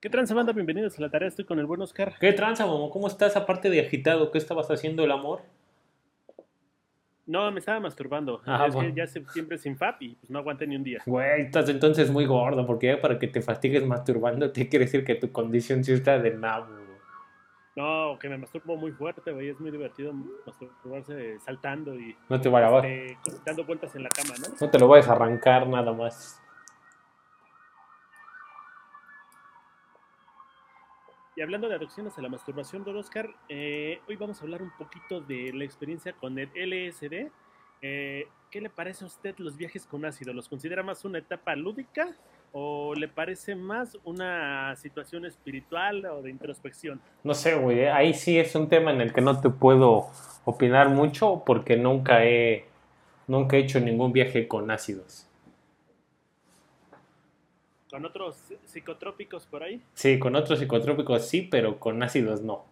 ¿Qué tranza, banda? Bienvenidos a la tarea. Estoy con el buen Oscar. ¿Qué tranza, Momo? ¿Cómo estás? Aparte de agitado, ¿qué estabas haciendo el amor? No, me estaba masturbando. Ah, es bueno. que ya septiembre sin FAP y pues no aguanté ni un día. Güey, estás entonces muy gordo, porque ya para que te fastigues masturbando, te quiere decir que tu condición sí está de nabo. No, que me masturbo muy fuerte, güey. Es muy divertido masturbarse saltando y No te eh, dando vueltas en la cama, ¿no? No te lo vayas a arrancar nada más. Y hablando de adicciones a la masturbación, don Oscar, eh, hoy vamos a hablar un poquito de la experiencia con el LSD. Eh, ¿Qué le parece a usted los viajes con ácido? ¿Los considera más una etapa lúdica o le parece más una situación espiritual o de introspección? No sé, güey, eh, ahí sí es un tema en el que no te puedo opinar mucho porque nunca he, nunca he hecho ningún viaje con ácidos. ¿Con otros psicotrópicos por ahí? Sí, con otros psicotrópicos sí, pero con ácidos no.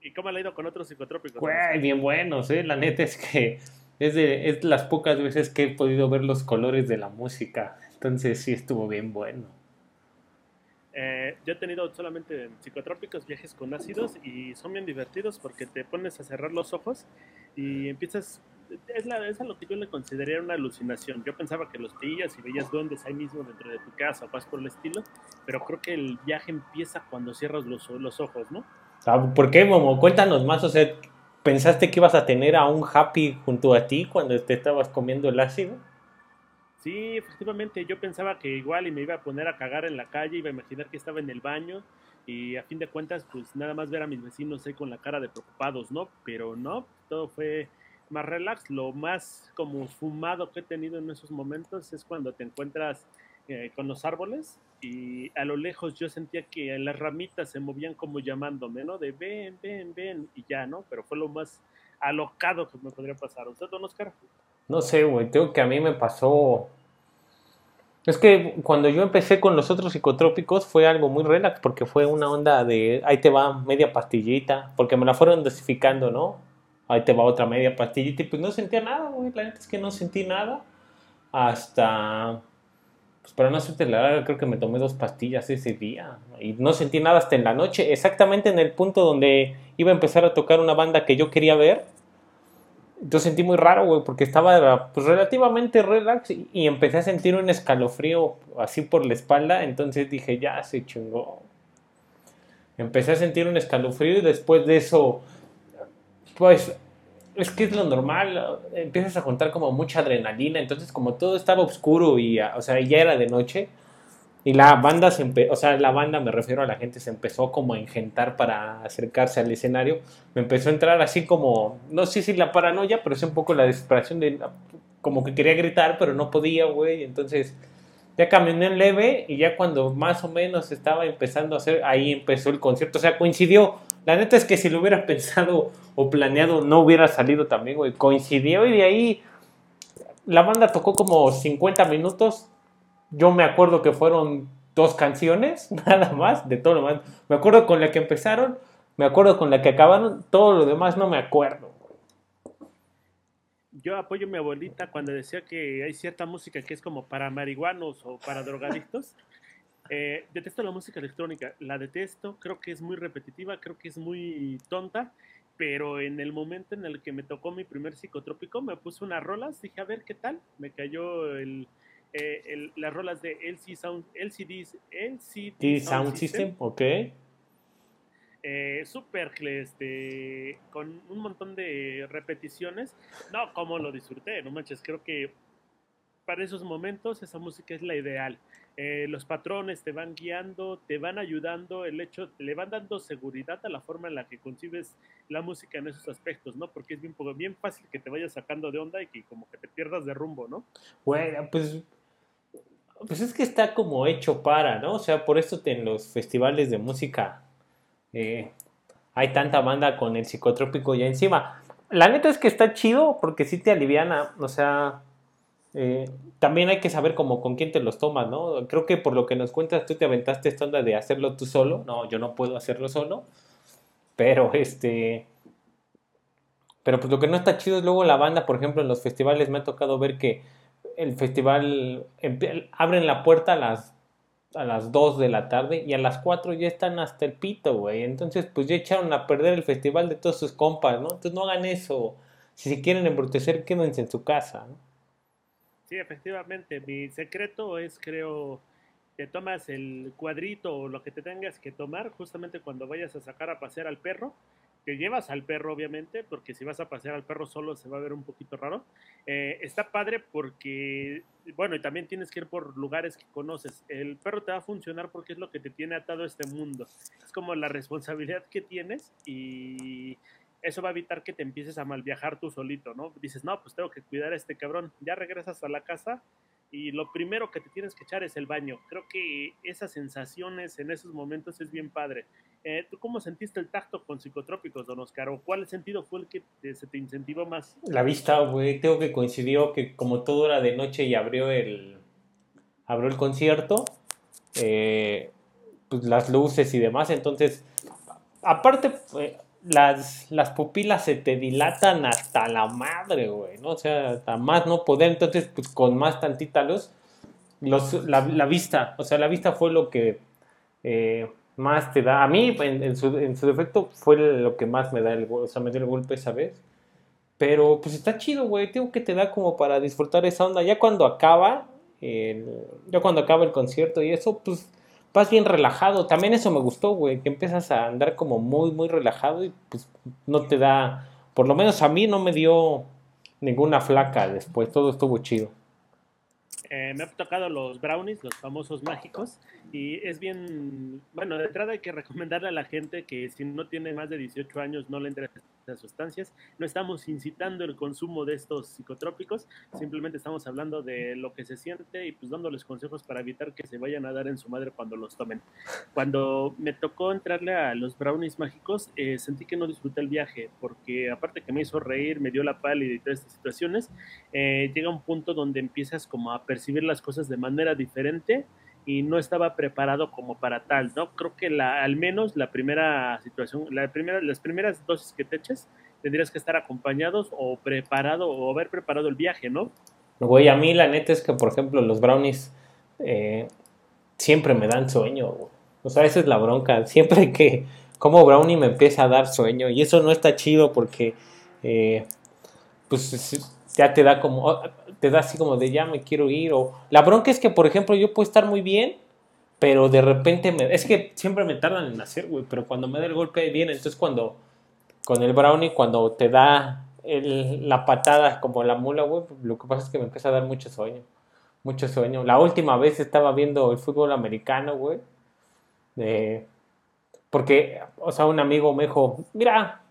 ¿Y cómo le ha ido con otros psicotrópicos? Güey, bien buenos, ¿eh? La neta es que es de es las pocas veces que he podido ver los colores de la música. Entonces sí estuvo bien bueno. Eh, yo he tenido solamente psicotrópicos, viajes con ácidos y son bien divertidos porque te pones a cerrar los ojos y empiezas... Es, la, es a lo que yo le consideraría una alucinación. Yo pensaba que los pillas y veías duendes ahí mismo dentro de tu casa o vas por el estilo, pero creo que el viaje empieza cuando cierras los, los ojos, ¿no? Ah, ¿Por qué, Momo? Cuéntanos más, o sea, ¿pensaste que ibas a tener a un happy junto a ti cuando te estabas comiendo el ácido? Sí, efectivamente, yo pensaba que igual y me iba a poner a cagar en la calle, iba a imaginar que estaba en el baño y a fin de cuentas, pues nada más ver a mis vecinos ahí con la cara de preocupados, ¿no? Pero no, todo fue más relax. Lo más como fumado que he tenido en esos momentos es cuando te encuentras eh, con los árboles y a lo lejos yo sentía que las ramitas se movían como llamándome, ¿no? De ven, ven, ven y ya, ¿no? Pero fue lo más alocado que me podría pasar. ¿Usted, don Oscar? No sé, güey, tengo que a mí me pasó... Es que cuando yo empecé con los otros psicotrópicos fue algo muy relax porque fue una onda de ahí te va media pastillita, porque me la fueron dosificando, ¿no? Ahí te va otra media pastillita y pues no sentía nada, güey, la neta es que no sentí nada. Hasta... Pues para no hacerte la larga, creo que me tomé dos pastillas ese día. Y no sentí nada hasta en la noche, exactamente en el punto donde iba a empezar a tocar una banda que yo quería ver. Yo sentí muy raro, güey, porque estaba pues, relativamente relax y, y empecé a sentir un escalofrío así por la espalda, entonces dije, ya se chingó. Empecé a sentir un escalofrío y después de eso, pues es que es lo normal, empiezas a contar como mucha adrenalina, entonces como todo estaba oscuro y, o sea, ya era de noche y la banda se empe o sea, la banda me refiero a la gente se empezó como a engentar para acercarse al escenario, me empezó a entrar así como, no sé si la paranoia, pero es un poco la desesperación de como que quería gritar, pero no podía, güey, entonces ya caminé en leve y ya cuando más o menos estaba empezando a hacer, ahí empezó el concierto, o sea, coincidió. La neta es que si lo hubiera pensado o planeado no hubiera salido también, güey. Coincidió y de ahí la banda tocó como 50 minutos. Yo me acuerdo que fueron dos canciones, nada más, de todo lo más. Me acuerdo con la que empezaron, me acuerdo con la que acabaron, todo lo demás no me acuerdo. yo apoyo a mi abuelita cuando decía que hay cierta música que es como para marihuanos o para drogadictos. Eh, detesto la música electrónica, la detesto, creo que es muy repetitiva, creo que es muy tonta, pero en el momento en el que me tocó mi primer psicotrópico me puse unas rolas, dije a ver qué tal, me cayó el, eh, el, las rolas de LC Sound, LCD, LCD Sound, Sound System, System, ok. Eh, súper este, con un montón de repeticiones. No, como lo disfruté, no manches, creo que para esos momentos esa música es la ideal. Eh, los patrones te van guiando, te van ayudando, el hecho, le van dando seguridad a la forma en la que concibes la música en esos aspectos, ¿no? Porque es bien, fácil que te vayas sacando de onda y que como que te pierdas de rumbo, ¿no? Bueno, pues, pues es que está como hecho para, ¿no? O sea, por esto en los festivales de música eh, hay tanta banda con el psicotrópico ya encima. La neta es que está chido porque sí te aliviana, o sea, eh, también hay que saber como con quién te los tomas, ¿no? Creo que por lo que nos cuentas tú te aventaste esta onda de hacerlo tú solo. No, yo no puedo hacerlo solo. Pero este... Pero pues lo que no está chido es luego la banda, por ejemplo, en los festivales me ha tocado ver que el festival abren la puerta a las a las 2 de la tarde y a las 4 ya están hasta el pito, güey. Entonces, pues ya echaron a perder el festival de todos sus compas, ¿no? Entonces no hagan eso. Si se quieren embrutecer, quédense en su casa, ¿no? Sí, efectivamente. Mi secreto es, creo, te tomas el cuadrito o lo que te tengas que tomar justamente cuando vayas a sacar a pasear al perro te llevas al perro, obviamente, porque si vas a pasear al perro solo se va a ver un poquito raro. Eh, está padre porque, bueno, y también tienes que ir por lugares que conoces. El perro te va a funcionar porque es lo que te tiene atado a este mundo. Es como la responsabilidad que tienes y eso va a evitar que te empieces a mal viajar tú solito, ¿no? Dices, no, pues tengo que cuidar a este cabrón. Ya regresas a la casa y lo primero que te tienes que echar es el baño. Creo que esas sensaciones en esos momentos es bien padre. Eh, ¿Tú cómo sentiste el tacto con psicotrópicos, don Oscar? ¿O cuál sentido fue el que se te incentivó más? La vista, güey. Tengo que coincidió que como todo era de noche y abrió el, abrió el concierto, eh, pues las luces y demás. Entonces, aparte, eh, las, las pupilas se te dilatan hasta la madre, güey, ¿no? O sea, hasta más no poder. Entonces, pues con más tantita luz, los, la, vista, o sea, la vista fue lo que más te da. A mí, en, su, defecto, fue lo que más me da el o sea, el golpe esa vez. Pero pues está chido, güey. Tengo que te da como para disfrutar esa onda. Ya cuando acaba, ya cuando acaba el concierto y eso, pues vas bien relajado. También eso me gustó, güey. Que empiezas a andar como muy, muy relajado y pues no te da. Por lo menos a mí no me dio ninguna flaca después. Todo estuvo chido. Eh, me ha tocado los brownies, los famosos mágicos, y es bien, bueno, de entrada hay que recomendarle a la gente que si no tiene más de 18 años no le entre las sustancias. No estamos incitando el consumo de estos psicotrópicos, simplemente estamos hablando de lo que se siente y pues dándoles consejos para evitar que se vayan a dar en su madre cuando los tomen. Cuando me tocó entrarle a los brownies mágicos, eh, sentí que no disfruté el viaje, porque aparte que me hizo reír, me dio la pálida y todas estas situaciones, eh, llega un punto donde empiezas como a percibir las cosas de manera diferente y no estaba preparado como para tal, ¿no? Creo que la, al menos la primera situación, la primera, las primeras dosis que te eches, tendrías que estar acompañados o preparado o haber preparado el viaje, ¿no? Güey, a mí la neta es que, por ejemplo, los brownies eh, siempre me dan sueño, O sea, esa es la bronca. Siempre que como brownie me empieza a dar sueño y eso no está chido porque, eh, pues, ya te da como te da así como de ya me quiero ir. O la bronca es que, por ejemplo, yo puedo estar muy bien, pero de repente me. Es que siempre me tardan en hacer, güey. Pero cuando me da el golpe bien, entonces cuando. Con el brownie, cuando te da la patada como la mula, güey, lo que pasa es que me empieza a dar mucho sueño. Mucho sueño. La última vez estaba viendo el fútbol americano, güey. porque, o sea, un amigo me dijo, mira,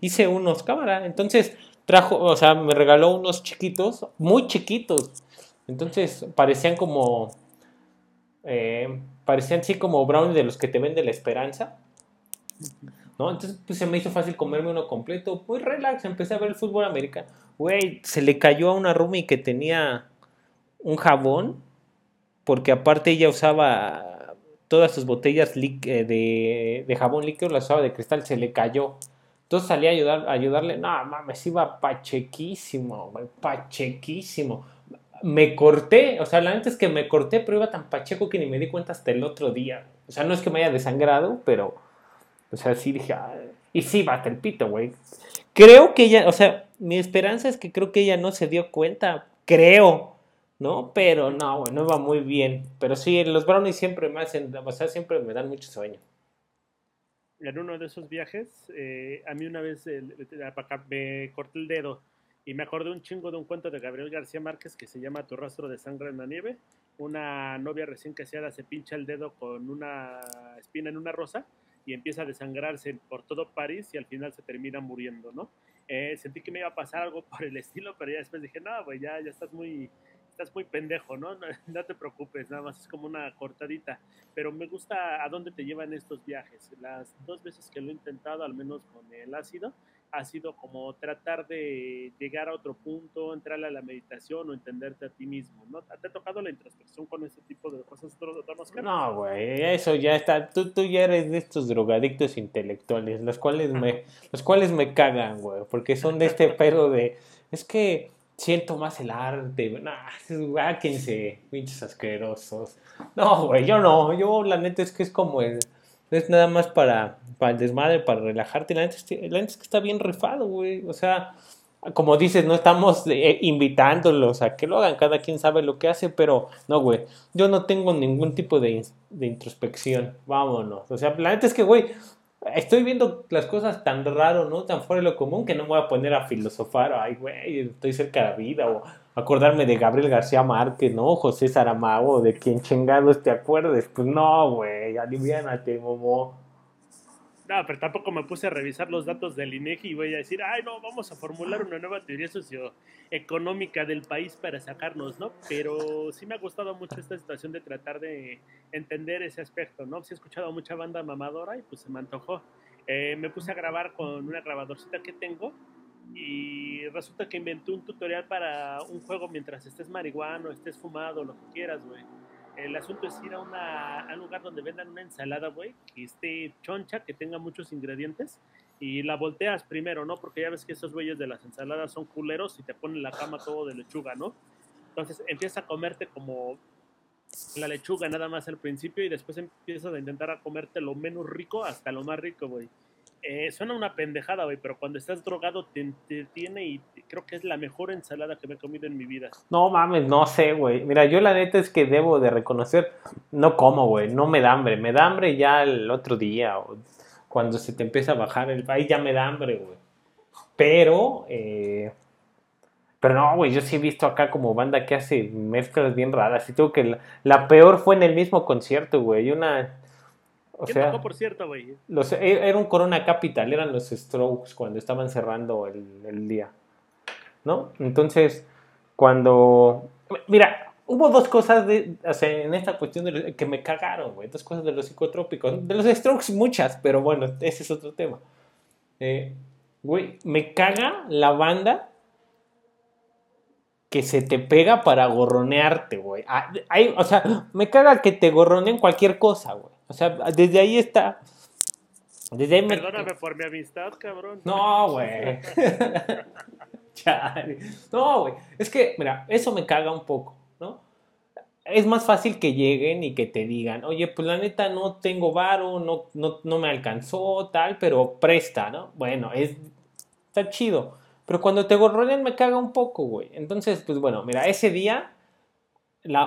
hice unos cámara. Entonces, trajo, o sea, me regaló unos chiquitos, muy chiquitos. Entonces parecían como, eh, parecían así como brownies de los que te vende la esperanza. ¿No? Entonces pues, se me hizo fácil comerme uno completo. Muy relax, empecé a ver el fútbol americano. Güey, se le cayó a una Rumi que tenía un jabón, porque aparte ella usaba todas sus botellas eh, de, de jabón líquido, las usaba de cristal, se le cayó. Entonces salí a, ayudar, ayudarle. No, mames, iba pachequísimo, pachequísimo. Me corté, o sea, la neta es que me corté, pero iba tan pacheco que ni me di cuenta hasta el otro día. O sea, no es que me haya desangrado, pero. O sea, sí dije. y sí, bate el pito, güey. Creo que ella, o sea, mi esperanza es que creo que ella no se dio cuenta. Creo, ¿no? Pero no, güey, no iba muy bien. Pero sí, los brownies siempre me hacen, o sea, siempre me dan mucho sueño en uno de esos viajes, eh, a mí una vez me corté el dedo y me acordé un chingo de un cuento de Gabriel García Márquez que se llama Tu rastro de sangre en la nieve. Una novia recién casada se pincha el dedo con una espina en una rosa y empieza a desangrarse por todo París y al final se termina muriendo, ¿no? Eh, sentí que me iba a pasar algo por el estilo, pero ya después dije, no, pues ya, ya estás muy, estás muy pendejo, ¿no? ¿no? te preocupes, nada más es como una cortadita. Pero me gusta a dónde te llevan estos viajes. Las dos veces que lo he intentado, al menos con el ácido, ha sido como tratar de llegar a otro punto, entrarle a la meditación o entenderte a ti mismo, ¿no? ¿Te ha tocado la introspección con este tipo de cosas, No, güey, eso ya está. Tú, tú ya eres de estos drogadictos intelectuales, los cuales me, los cuales me cagan, güey, porque son de este pedo de, es que siento más el arte. Nah, guáquense, pinches asquerosos. No, güey, yo no. Yo, la neta, es que es como el. Es nada más para, para el desmadre, para relajarte. La neta, la neta es que está bien rifado, güey. O sea, como dices, no estamos eh, invitándolos a que lo hagan, cada quien sabe lo que hace, pero no, güey, yo no tengo ningún tipo de, de introspección, vámonos. O sea, la neta es que, güey, estoy viendo las cosas tan raro, ¿no? Tan fuera de lo común que no me voy a poner a filosofar, ay, güey, estoy cerca de la vida, o acordarme de Gabriel García Márquez, ¿no? José Saramago, de quien chingados te acuerdes. Pues no, güey, aliviánate, momo. No, pero tampoco me puse a revisar los datos del INEGI y voy a decir, ay, no, vamos a formular una nueva teoría socioeconómica del país para sacarnos, ¿no? Pero sí me ha gustado mucho esta situación de tratar de entender ese aspecto, ¿no? Sí he escuchado mucha banda mamadora y pues se me antojó. Eh, me puse a grabar con una grabadorcita que tengo y resulta que inventé un tutorial para un juego mientras estés marihuano, estés fumado, lo que quieras, güey el asunto es ir a, un lugar donde vendan una ensalada, güey, que esté choncha, que tenga muchos ingredientes, y la volteas primero, ¿no? Porque ya ves que esos güeyes de las ensaladas son culeros y te ponen la cama todo de lechuga, ¿no? Entonces empieza a comerte como la lechuga nada más al principio y después empiezas a intentar a comerte lo menos rico hasta lo más rico, güey. Eh, suena una pendejada, güey, pero cuando estás drogado te, tiene y creo que es la mejor ensalada que me he comido en mi vida. No mames, no sé, güey. Mira, yo la neta es que debo de reconocer, no como, güey, no me da hambre. Me da hambre ya el otro día, o cuando se te empieza a bajar el país, ya me da hambre, güey. Pero, eh, pero no, güey, yo sí he visto acá como banda que hace mezclas bien raras. Y tengo que la, la peor fue en el mismo concierto, güey. Una o sea, por cierto, güey? E, era un Corona Capital, eran los Strokes cuando estaban cerrando el, día. ¿No? Entonces, cuando. Mira, hubo dos cosas de, en esta cuestión de, que me cagaron, güey. Dos cosas de los psicotrópicos. De los Strokes, muchas, pero bueno, ese es otro tema. Eh, güey, me caga la banda que se te pega para gorronearte, güey. Ah, o sea, me caga que te gorroneen cualquier cosa, güey. O sea, desde ahí está. Desde ahí Perdóname por mi amistad, cabrón. No, güey. no, güey. Es que, mira, eso me caga un poco, ¿no? Es más fácil que lleguen y que te digan, oye, pues la neta no tengo varo, no, no, no me alcanzó, tal, pero presta, ¿no? Bueno, es, está chido. Pero cuando te gorronean me caga un poco, güey. Entonces, pues bueno, mira, ese día,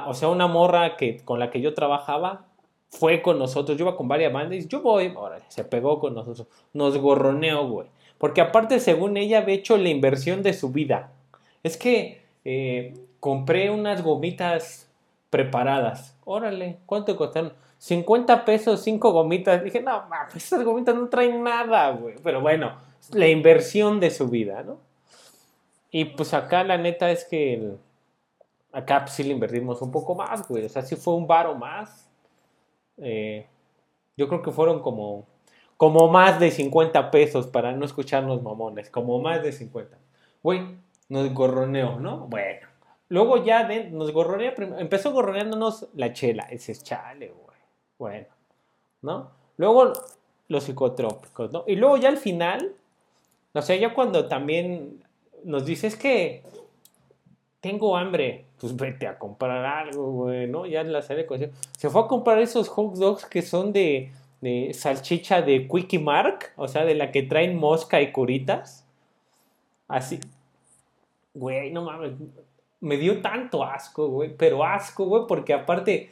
o sea, una morra que, con la que yo trabajaba fue con nosotros, yo iba con varias bandas y yo voy, órale, se pegó con nosotros, nos gorroneó, güey. Porque aparte, según ella, había hecho la inversión de su vida. Es que eh, compré unas gomitas preparadas. Órale, ¿cuánto costaron? 50 pesos, 5 gomitas. Dije, no, mames, esas gomitas no traen nada, güey. Pero bueno, la inversión de su vida, ¿no? Y pues acá la neta es que acá pues, sí le invertimos un poco más, güey. O sea, sí fue un varo más eh, yo creo que fueron como, como más de 50 pesos para no escucharnos mamones, como más de 50. Güey, nos gorroneó, ¿no? Bueno. Luego ya nos gorronea, empezó gorroneándonos la chela. Ese es chale, güey. Bueno, ¿no? Luego los psicotrópicos, ¿no? Y luego ya al final, o sea, ya cuando también nos dice, es que tengo hambre, pues vete a comprar algo, güey, ¿no? Ya en la serie de Se fue a comprar esos hot dogs que son de, de salchicha de Quickie Mark, o sea, de la que traen mosca y curitas. Así. Güey, no mames. Me dio tanto asco, güey. Pero asco, güey, porque aparte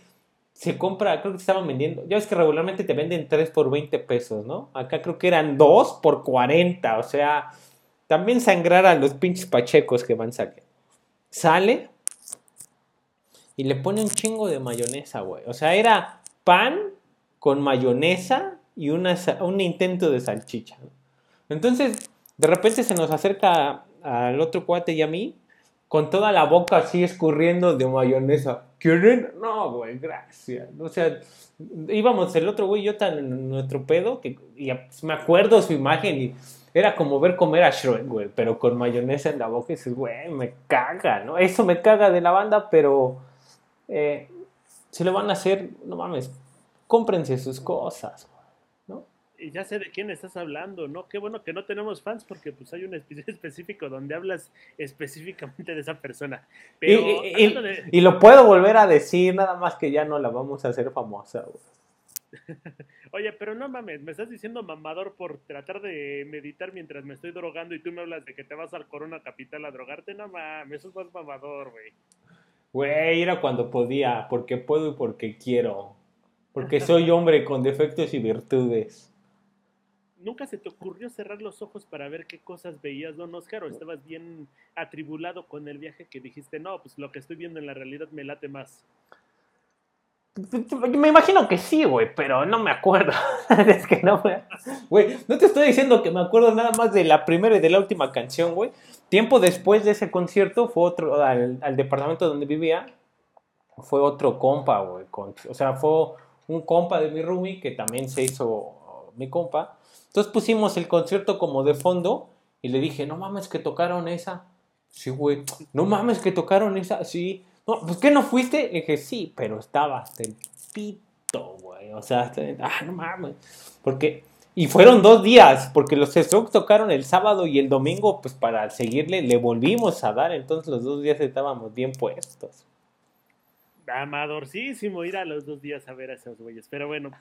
se compra, creo que estaban vendiendo. Ya ves que regularmente te venden 3 por 20 pesos, ¿no? Acá creo que eran 2 por 40. O sea, también sangrar a los pinches pachecos que van saliendo sale y le pone un chingo de mayonesa, güey. O sea, era pan con mayonesa y una, un intento de salchicha. Entonces, de repente se nos acerca al otro cuate y a mí, con toda la boca así escurriendo de mayonesa. ¿Quieren? No, güey, gracias. O sea, íbamos el otro güey y yo tan en nuestro pedo que me acuerdo su imagen y era como ver comer a Shrek, güey, pero con mayonesa en la boca y dices, güey, me caga, ¿no? Eso me caga de la banda, pero eh, si lo van a hacer, no mames, cómprense sus cosas, ¿no? ya sé de quién estás hablando, ¿no? Qué bueno que no tenemos fans porque pues hay un episodio específico donde hablas específicamente de esa persona. Pero, y, lo puedo volver a decir, nada más que ya no la vamos a hacer famosa. Oye, pero no mames, me estás diciendo mamador por tratar de meditar mientras me estoy drogando y tú me hablas de que te vas al Corona Capital a drogarte, no mames, eso es más mamador, güey. Güey, era cuando podía, porque puedo y porque quiero. Porque soy hombre con defectos y virtudes. ¿Nunca se te ocurrió cerrar los ojos para ver qué cosas veías, don Oscar? ¿O estabas bien atribulado con el viaje que dijiste, no, pues lo que estoy viendo en la realidad me late más? Me imagino que sí, güey, pero no me acuerdo. es que no me... Güey, no te estoy diciendo que me acuerdo nada más de la primera y de la última canción, güey. Tiempo después de ese concierto fue otro, al, departamento donde vivía, fue otro compa, güey. o sea, fue un compa de mi roomie que también se hizo mi compa. Entonces pusimos el concierto como de fondo y le dije, no mames que tocaron esa. Sí, güey. No mames que tocaron esa. Sí. No, pues que no fuiste. Le dije, sí, pero estaba del pito, güey. O sea, ah, no mames. Porque, y fueron dos días, porque los Strokes tocaron el sábado y el domingo, pues para seguirle, le volvimos a dar. Entonces los dos días estábamos bien puestos amadorcísimo ir a los dos días a ver a esos güeyes. Pero bueno,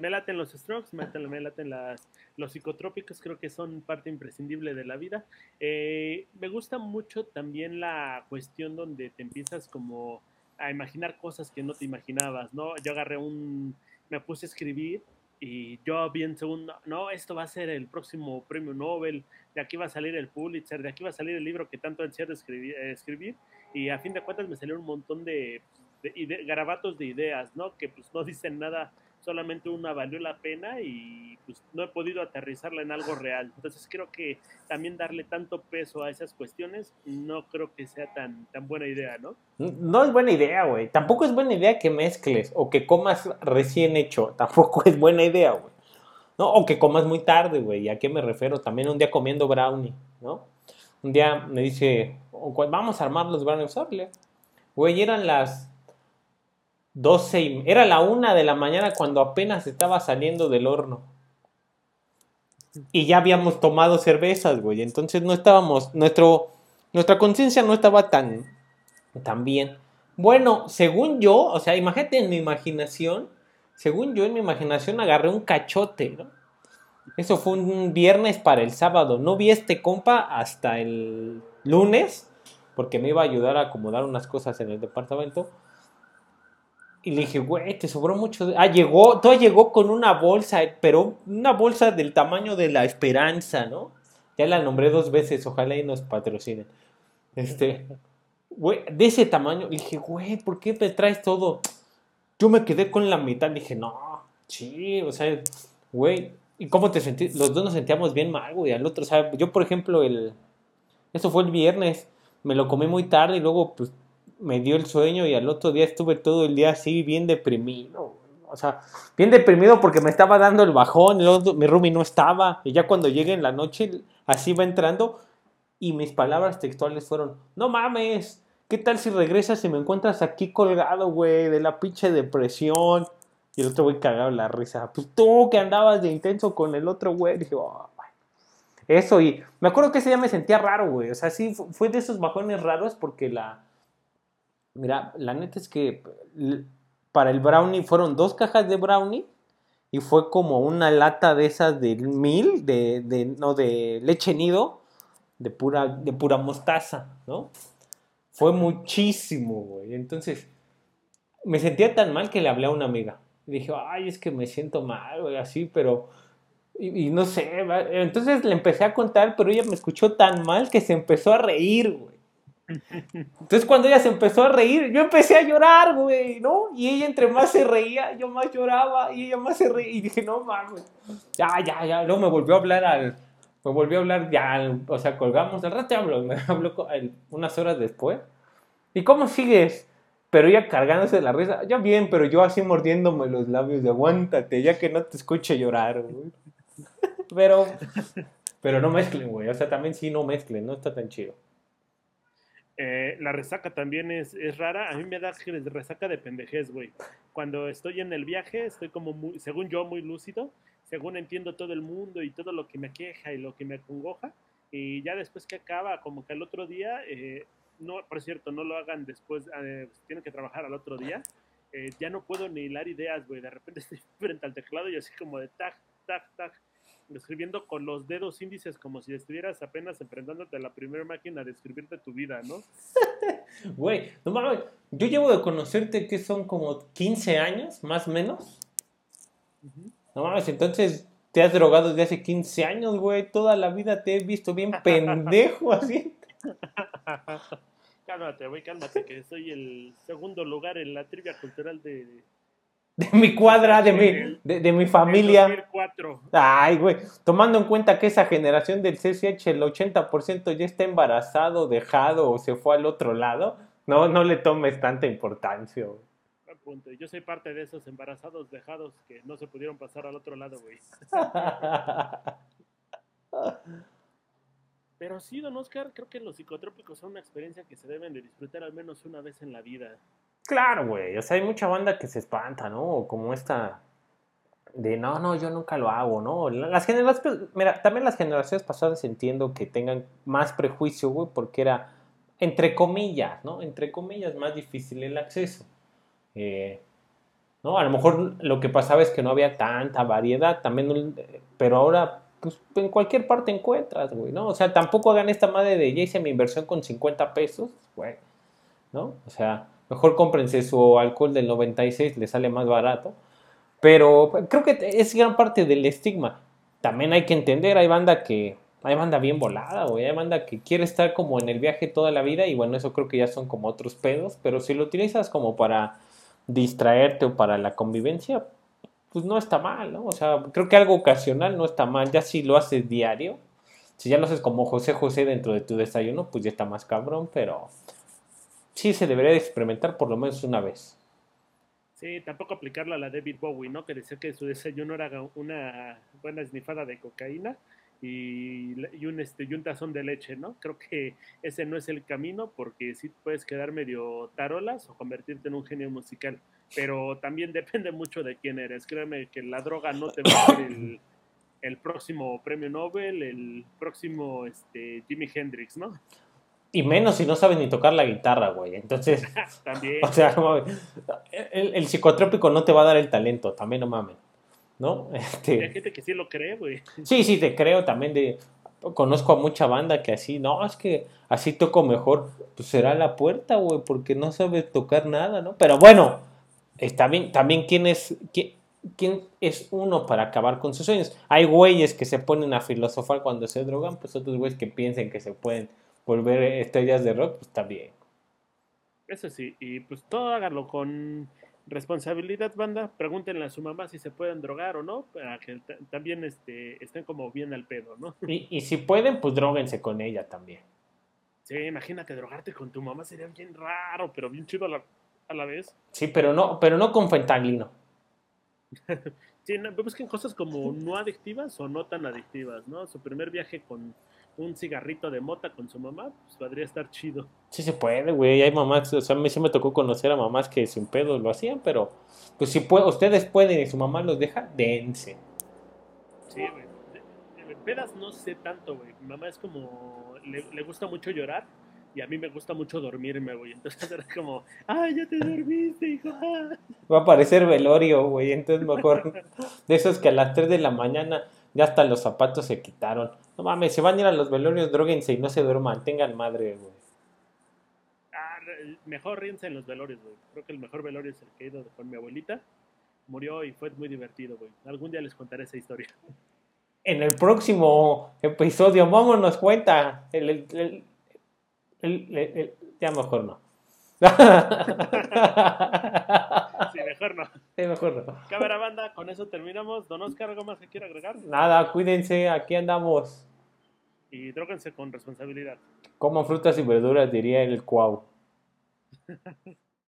me, laten los strokes, me, laten las, los psicotrópicos, creo que son parte imprescindible de la vida. Eh, me gusta mucho también la cuestión donde te empiezas como a imaginar cosas que no te imaginabas, ¿no? Yo agarré un, me puse a escribir y yo bien segundo, no, esto va a ser el próximo premio Nobel, de aquí va a salir el Pulitzer, de aquí va a salir el libro que tanto ansiado escribir, escribir y a fin de cuentas me salió un montón de de, garabatos de ideas, ¿no? Que pues no dicen nada, solamente una valió la pena y pues no he podido aterrizarla en algo real. Entonces creo que también darle tanto peso a esas cuestiones no creo que sea tan, tan buena idea, ¿no? No es buena idea, güey. Tampoco es buena idea que mezcles o que comas recién hecho. Tampoco es buena idea, güey. ¿No? O que comas muy tarde, güey. ¿A qué me refiero? También un día comiendo brownie, ¿no? Un día me dice, vamos a armar los brownies. Güey, eran las 12 y, era la una de la mañana cuando apenas estaba saliendo del horno. Y ya habíamos tomado cervezas, güey. Entonces no estábamos, nuestro, nuestra conciencia no estaba tan, tan bien. Bueno, según yo, o sea, imagínate en mi imaginación, según yo en mi imaginación agarré un cachote, ¿no? Eso fue un viernes para el sábado. No vi este compa hasta el lunes, porque me iba a ayudar a acomodar unas cosas en el departamento. Y le dije, güey, te sobró mucho. Ah, llegó, todo llegó con una bolsa, pero una bolsa del tamaño de la esperanza, ¿no? Ya la nombré dos veces, ojalá y nos patrocinen. Este, güey, de ese tamaño. Le dije, güey, ¿por qué me traes todo? Yo me quedé con la mitad. Le dije, no, sí, o sea, güey. ¿Y cómo te sentís? Los dos nos sentíamos bien mal, güey. Al otro, o sea, yo, por ejemplo, el. Eso fue el viernes. Me lo comí muy tarde y luego, pues, me dio el sueño y al otro día estuve todo el día así bien deprimido. O sea, bien deprimido porque me estaba dando el bajón, mi roomie no estaba. Y ya cuando llegue en la noche, así va entrando. Y mis palabras textuales fueron, no mames, ¿qué tal si regresas y me encuentras aquí colgado, güey, de la pinche depresión? Y el otro güey cagado la risa. Pues tú que andabas de intenso con el otro güey. Dije, oh, eso y me acuerdo que ese día me sentía raro, güey. O sea, sí, fue de esos bajones raros porque la Mira, la neta es que para el brownie fueron dos cajas de brownie y fue como una lata de esas de mil, de, de, no, de leche nido, de pura, de pura mostaza, ¿no? Fue muchísimo, güey. Entonces, me sentía tan mal que le hablé a una amiga. Y dije, ay, es que me siento mal, güey, así, pero... Y, y, no sé, entonces le empecé a contar, pero ella me escuchó tan mal que se empezó a reír, güey. Entonces cuando ella se empezó a reír, yo empecé a llorar, güey, ¿no? Y ella entre más se reía, yo más lloraba y ella más se reía. Y dije, no mames, ya, ya, ya. Luego me volvió a hablar al, me volvió a hablar ya, o sea, colgamos, al rato hablo, me habló unas horas después. ¿Y cómo sigues? Pero ella cargándose de la risa, ya bien, pero yo así mordiéndome los labios de aguántate, ya que no te escuche llorar, güey. Pero, pero no mezclen, güey, o sea, también sí no mezclen, no está tan chido. Eh, la resaca también es, es, rara. A mí me da resaca de pendejez, güey. Cuando estoy en el viaje, estoy como muy, según yo, muy lúcido. Según entiendo todo el mundo y todo lo que me queja y lo que me acongoja. Y ya después que acaba, como que al otro día, eh, no, por cierto, no lo hagan después, eh, tienen que trabajar al otro día. Eh, ya no puedo ni hilar ideas, güey. De repente estoy frente al teclado y así como de tac, tac, tac escribiendo con los dedos índices como si estuvieras apenas enfrentándote a la primera máquina de escribirte tu vida, ¿no? Güey, no mames, yo llevo de conocerte que son como 15 años, más o menos. No mames, entonces te has drogado desde hace 15 años, güey. Toda la vida te he visto bien pendejo así. cálmate, güey, cálmate, que soy el segundo lugar en la trivia cultural de, de mi cuadra, de mi, de, mi familia. Ay, güey, tomando en cuenta que esa generación del CCH, el 80% ya está embarazado, dejado o se fue al otro lado, no, no le tomes tanta importancia. Punto. Yo soy parte de esos embarazados dejados que no se pudieron pasar al otro lado, güey. Pero sí, don Oscar, creo que los psicotrópicos son una experiencia que se deben de disfrutar al menos una vez en la vida. Claro, güey. O sea, hay mucha banda que se espanta, ¿no? Como esta de no, no, yo nunca lo hago, ¿no? Las generaciones, mira, también las generaciones pasadas entiendo que tengan más prejuicio, güey, porque era, entre comillas, ¿no? Entre comillas, más difícil el acceso. Eh, ¿no? A lo mejor lo que pasaba es que no había tanta variedad, también, pero ahora, pues, en cualquier parte encuentras, güey, ¿no? O sea, tampoco hagan esta madre de, ya hice mi inversión con 50 pesos, güey, ¿no? O sea, Mejor cómprense su alcohol del 96, le sale más barato. Pero creo que es gran parte del estigma. También hay que entender, hay banda que hay banda bien volada, güey. Hay banda que quiere estar como en el viaje toda la vida y bueno, eso creo que ya son como otros pedos. Pero si lo utilizas como para distraerte o para la convivencia, pues no está mal, ¿no? O sea, creo que algo ocasional no está mal. Ya si lo haces diario, si ya lo haces como José José dentro de tu desayuno, pues ya está más cabrón, pero sí se debería experimentar por lo menos una vez. Sí, tampoco aplicarla a la David Bowie, ¿no? Que decía que su desayuno era una buena esnifada de cocaína y, un, este, y un tazón de leche, ¿no? Creo que ese no es el camino porque sí puedes quedar medio tarolas o convertirte en un genio musical. Pero también depende mucho de quién eres. Créeme que la droga no te va a dar el, el próximo premio Nobel, el próximo este, Jimi Hendrix, ¿no? Y menos si no saben ni tocar la guitarra, güey. Entonces, también. o sea, el, psicotrópico no te va a dar el talento, también no mames. ¿No? Este... Hay gente que sí lo cree, güey. Sí, sí, te creo también de... Conozco a mucha banda que así, no, es que así toco mejor. Pues será la puerta, güey, porque no sabes tocar nada, ¿no? Pero bueno, está bien, también quién es, quién, quién es uno para acabar con sus sueños. Hay güeyes que se ponen a filosofar cuando se drogan, pues otros güeyes que piensen que se pueden volver estrellas de rock, pues también. Eso sí, y pues todo háganlo con responsabilidad, banda. Pregúntenle a su mamá si se pueden drogar o no, para que también este, estén como bien al pedo, ¿no? Y, y si pueden, pues droguense con ella también. Sí, imagínate drogarte con tu mamá sería bien raro, pero bien chido a la, a la vez. Sí, pero no, pero no con fentanilo. sí, no, busquen cosas como no adictivas o no tan adictivas, ¿no? Su primer viaje con un cigarrito de mota con su mamá, pues podría estar chido. Sí se puede, güey. Hay mamás, o sea, a mí sí me tocó conocer a mamás que sin pedo lo hacían, pero pues si puede, ustedes pueden y su mamá los deja, dense. Sí, güey. En pedas no sé tanto, güey. Mi mamá es como, le, gusta mucho llorar y a mí me gusta mucho dormirme, güey. Entonces era como, ay, ya te dormiste, hijo. Va a parecer velorio, güey. Entonces mejor de esos que a las 3 de la mañana ya hasta los zapatos se quitaron. No mames, se van a ir a los velorios, droguense y no se duerman, tengan madre, güey. Ah, mejor ríense en los velorios, güey. Creo que el mejor velorio es el que he ido con mi abuelita. Murió y fue muy divertido, güey. Algún día les contaré esa historia. En el próximo episodio, vámonos cuenta. el, el, el, ya mejor no. sí, mejor no. Sí, mejor no. Cámara banda, con eso terminamos. Don Oscar, ¿algo más que quiera agregar? Nada, cuídense, aquí andamos. Y dróguense con responsabilidad. Como frutas y verduras, diría el cuau.